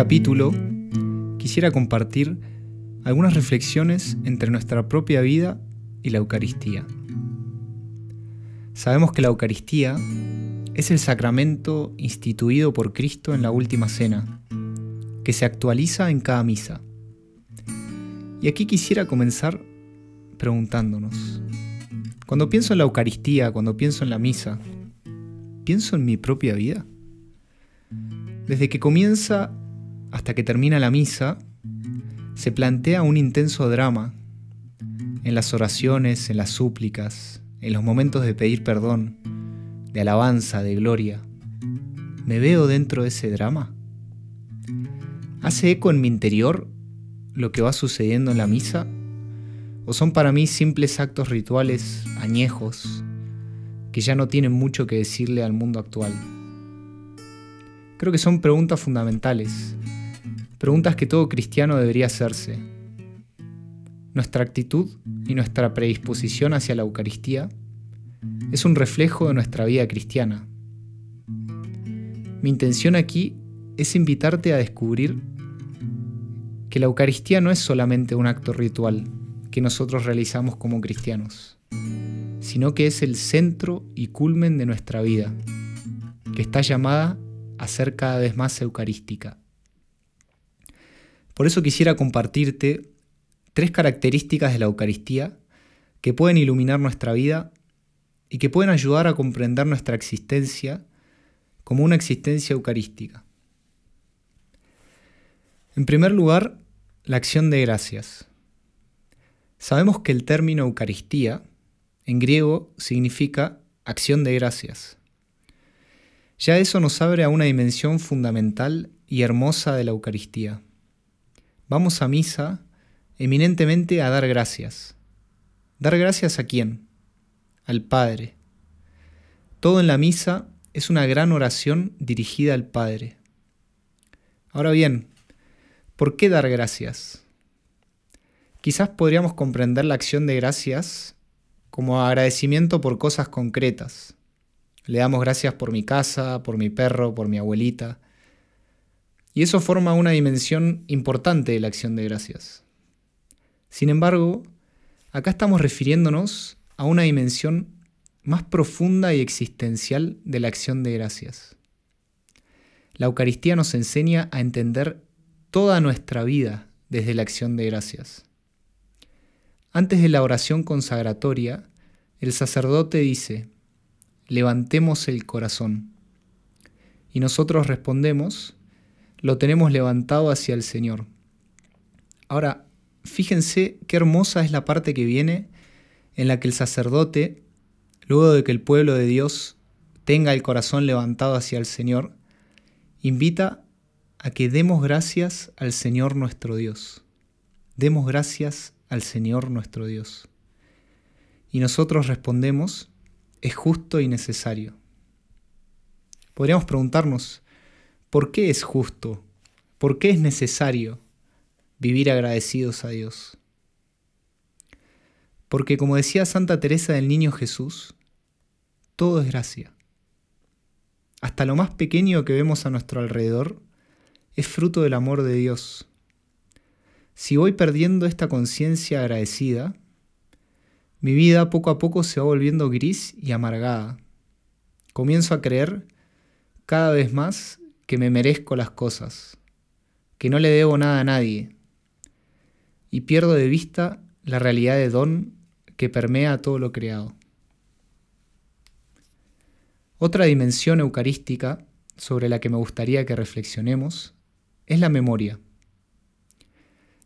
capítulo quisiera compartir algunas reflexiones entre nuestra propia vida y la Eucaristía. Sabemos que la Eucaristía es el sacramento instituido por Cristo en la Última Cena, que se actualiza en cada misa. Y aquí quisiera comenzar preguntándonos, cuando pienso en la Eucaristía, cuando pienso en la misa, ¿pienso en mi propia vida? Desde que comienza hasta que termina la misa, se plantea un intenso drama en las oraciones, en las súplicas, en los momentos de pedir perdón, de alabanza, de gloria. ¿Me veo dentro de ese drama? ¿Hace eco en mi interior lo que va sucediendo en la misa? ¿O son para mí simples actos rituales añejos que ya no tienen mucho que decirle al mundo actual? Creo que son preguntas fundamentales Preguntas que todo cristiano debería hacerse. Nuestra actitud y nuestra predisposición hacia la Eucaristía es un reflejo de nuestra vida cristiana. Mi intención aquí es invitarte a descubrir que la Eucaristía no es solamente un acto ritual que nosotros realizamos como cristianos, sino que es el centro y culmen de nuestra vida, que está llamada a ser cada vez más eucarística. Por eso quisiera compartirte tres características de la Eucaristía que pueden iluminar nuestra vida y que pueden ayudar a comprender nuestra existencia como una existencia eucarística. En primer lugar, la acción de gracias. Sabemos que el término Eucaristía en griego significa acción de gracias. Ya eso nos abre a una dimensión fundamental y hermosa de la Eucaristía. Vamos a misa eminentemente a dar gracias. ¿Dar gracias a quién? Al Padre. Todo en la misa es una gran oración dirigida al Padre. Ahora bien, ¿por qué dar gracias? Quizás podríamos comprender la acción de gracias como agradecimiento por cosas concretas. Le damos gracias por mi casa, por mi perro, por mi abuelita, y eso forma una dimensión importante de la acción de gracias. Sin embargo, acá estamos refiriéndonos a una dimensión más profunda y existencial de la acción de gracias. La Eucaristía nos enseña a entender toda nuestra vida desde la acción de gracias. Antes de la oración consagratoria, el sacerdote dice, levantemos el corazón. Y nosotros respondemos, lo tenemos levantado hacia el Señor. Ahora, fíjense qué hermosa es la parte que viene en la que el sacerdote, luego de que el pueblo de Dios tenga el corazón levantado hacia el Señor, invita a que demos gracias al Señor nuestro Dios. Demos gracias al Señor nuestro Dios. Y nosotros respondemos, es justo y necesario. Podríamos preguntarnos, ¿Por qué es justo? ¿Por qué es necesario vivir agradecidos a Dios? Porque como decía Santa Teresa del Niño Jesús, todo es gracia. Hasta lo más pequeño que vemos a nuestro alrededor es fruto del amor de Dios. Si voy perdiendo esta conciencia agradecida, mi vida poco a poco se va volviendo gris y amargada. Comienzo a creer cada vez más que me merezco las cosas, que no le debo nada a nadie, y pierdo de vista la realidad de don que permea todo lo creado. Otra dimensión eucarística sobre la que me gustaría que reflexionemos es la memoria.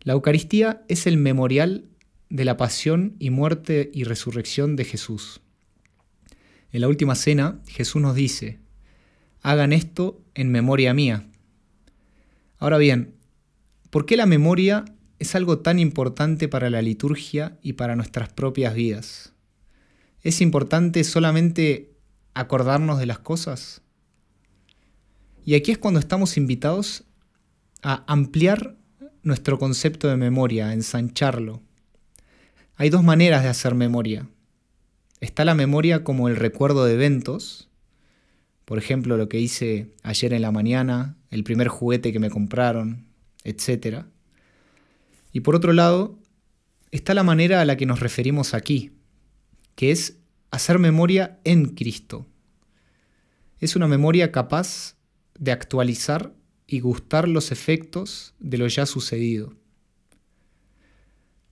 La Eucaristía es el memorial de la pasión y muerte y resurrección de Jesús. En la última cena, Jesús nos dice, hagan esto en memoria mía. Ahora bien, ¿por qué la memoria es algo tan importante para la liturgia y para nuestras propias vidas? ¿Es importante solamente acordarnos de las cosas? Y aquí es cuando estamos invitados a ampliar nuestro concepto de memoria, a ensancharlo. Hay dos maneras de hacer memoria. Está la memoria como el recuerdo de eventos, por ejemplo lo que hice ayer en la mañana, el primer juguete que me compraron, etc. Y por otro lado, está la manera a la que nos referimos aquí, que es hacer memoria en Cristo. Es una memoria capaz de actualizar y gustar los efectos de lo ya sucedido.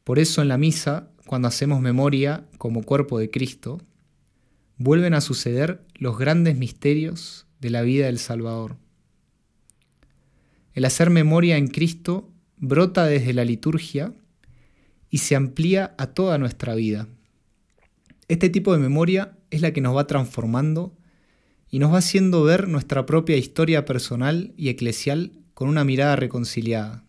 Por eso en la misa, cuando hacemos memoria como cuerpo de Cristo, vuelven a suceder los grandes misterios de la vida del Salvador. El hacer memoria en Cristo brota desde la liturgia y se amplía a toda nuestra vida. Este tipo de memoria es la que nos va transformando y nos va haciendo ver nuestra propia historia personal y eclesial con una mirada reconciliada.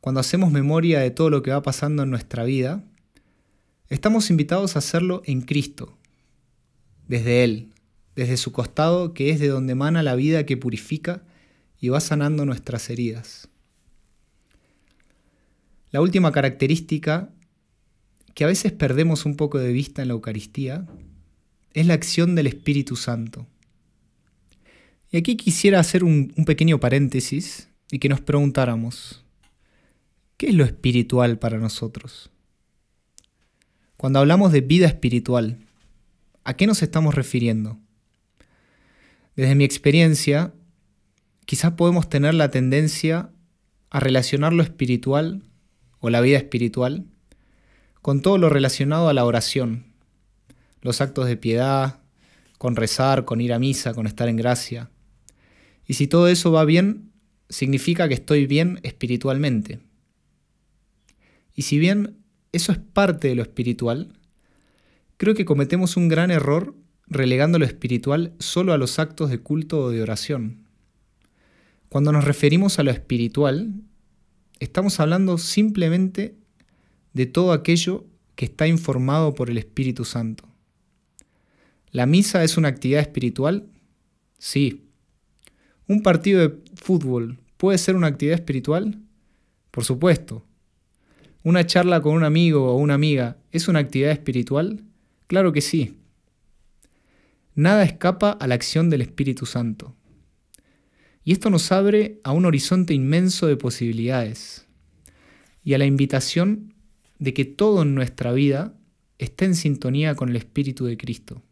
Cuando hacemos memoria de todo lo que va pasando en nuestra vida, estamos invitados a hacerlo en Cristo, desde Él, desde su costado que es de donde emana la vida que purifica y va sanando nuestras heridas. La última característica que a veces perdemos un poco de vista en la Eucaristía es la acción del Espíritu Santo. Y aquí quisiera hacer un, un, pequeño paréntesis y que nos preguntáramos, ¿qué es lo espiritual para nosotros? Cuando hablamos de vida espiritual, ¿a qué nos estamos refiriendo? Desde mi experiencia, quizás podemos tener la tendencia a relacionar lo espiritual o la vida espiritual con todo lo relacionado a la oración, los actos de piedad, con rezar, con ir a misa, con estar en gracia. Y si todo eso va bien, significa que estoy bien espiritualmente. Y si bien eso es parte de lo espiritual, creo que cometemos un gran error relegando lo espiritual solo a los actos de culto o de oración. Cuando nos referimos a lo espiritual, estamos hablando simplemente de todo aquello que está informado por el Espíritu Santo. ¿La misa es una actividad espiritual? Sí. ¿Un partido de fútbol puede ser una actividad espiritual? Por supuesto. ¿Una charla con un amigo o una amiga es una actividad espiritual? Claro que sí. Nada escapa a la acción del Espíritu Santo. Y esto nos abre a un horizonte inmenso de posibilidades y a la invitación de que todo en nuestra vida esté en sintonía con el Espíritu de Cristo.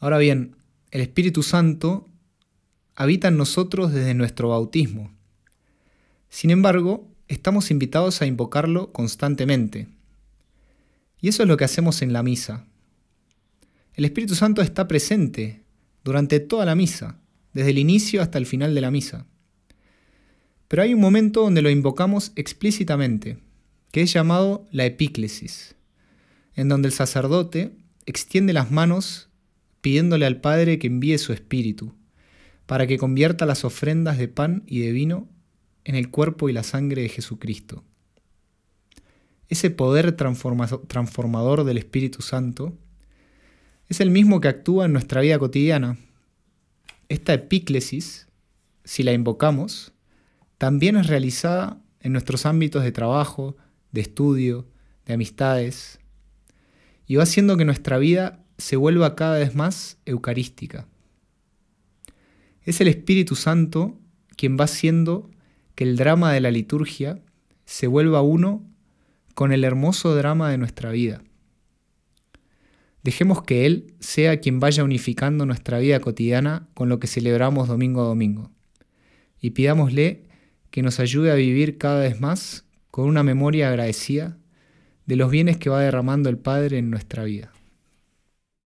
Ahora bien, el Espíritu Santo habita en nosotros desde nuestro bautismo. Sin embargo, estamos invitados a invocarlo constantemente. Y eso es lo que hacemos en la misa. El Espíritu Santo está presente durante toda la misa desde el inicio hasta el final de la misa. Pero hay un momento donde lo invocamos explícitamente, que es llamado la epíclesis, en donde el sacerdote extiende las manos pidiéndole al Padre que envíe su espíritu, para que convierta las ofrendas de pan y de vino en el cuerpo y la sangre de Jesucristo. Ese poder transformador del Espíritu Santo es el mismo que actúa en nuestra vida cotidiana esta epíclesis, si la invocamos, también es realizada en nuestros ámbitos de trabajo, de estudio, de amistades, y va haciendo que nuestra vida se vuelva cada vez más eucarística. Es el Espíritu Santo quien va haciendo que el drama de la liturgia se vuelva uno con el hermoso drama de nuestra vida. Dejemos que Él sea quien vaya unificando nuestra vida cotidiana con lo que celebramos domingo a domingo. Y pidámosle que nos ayude a vivir cada vez más con una memoria agradecida de los bienes que va derramando el Padre en nuestra vida.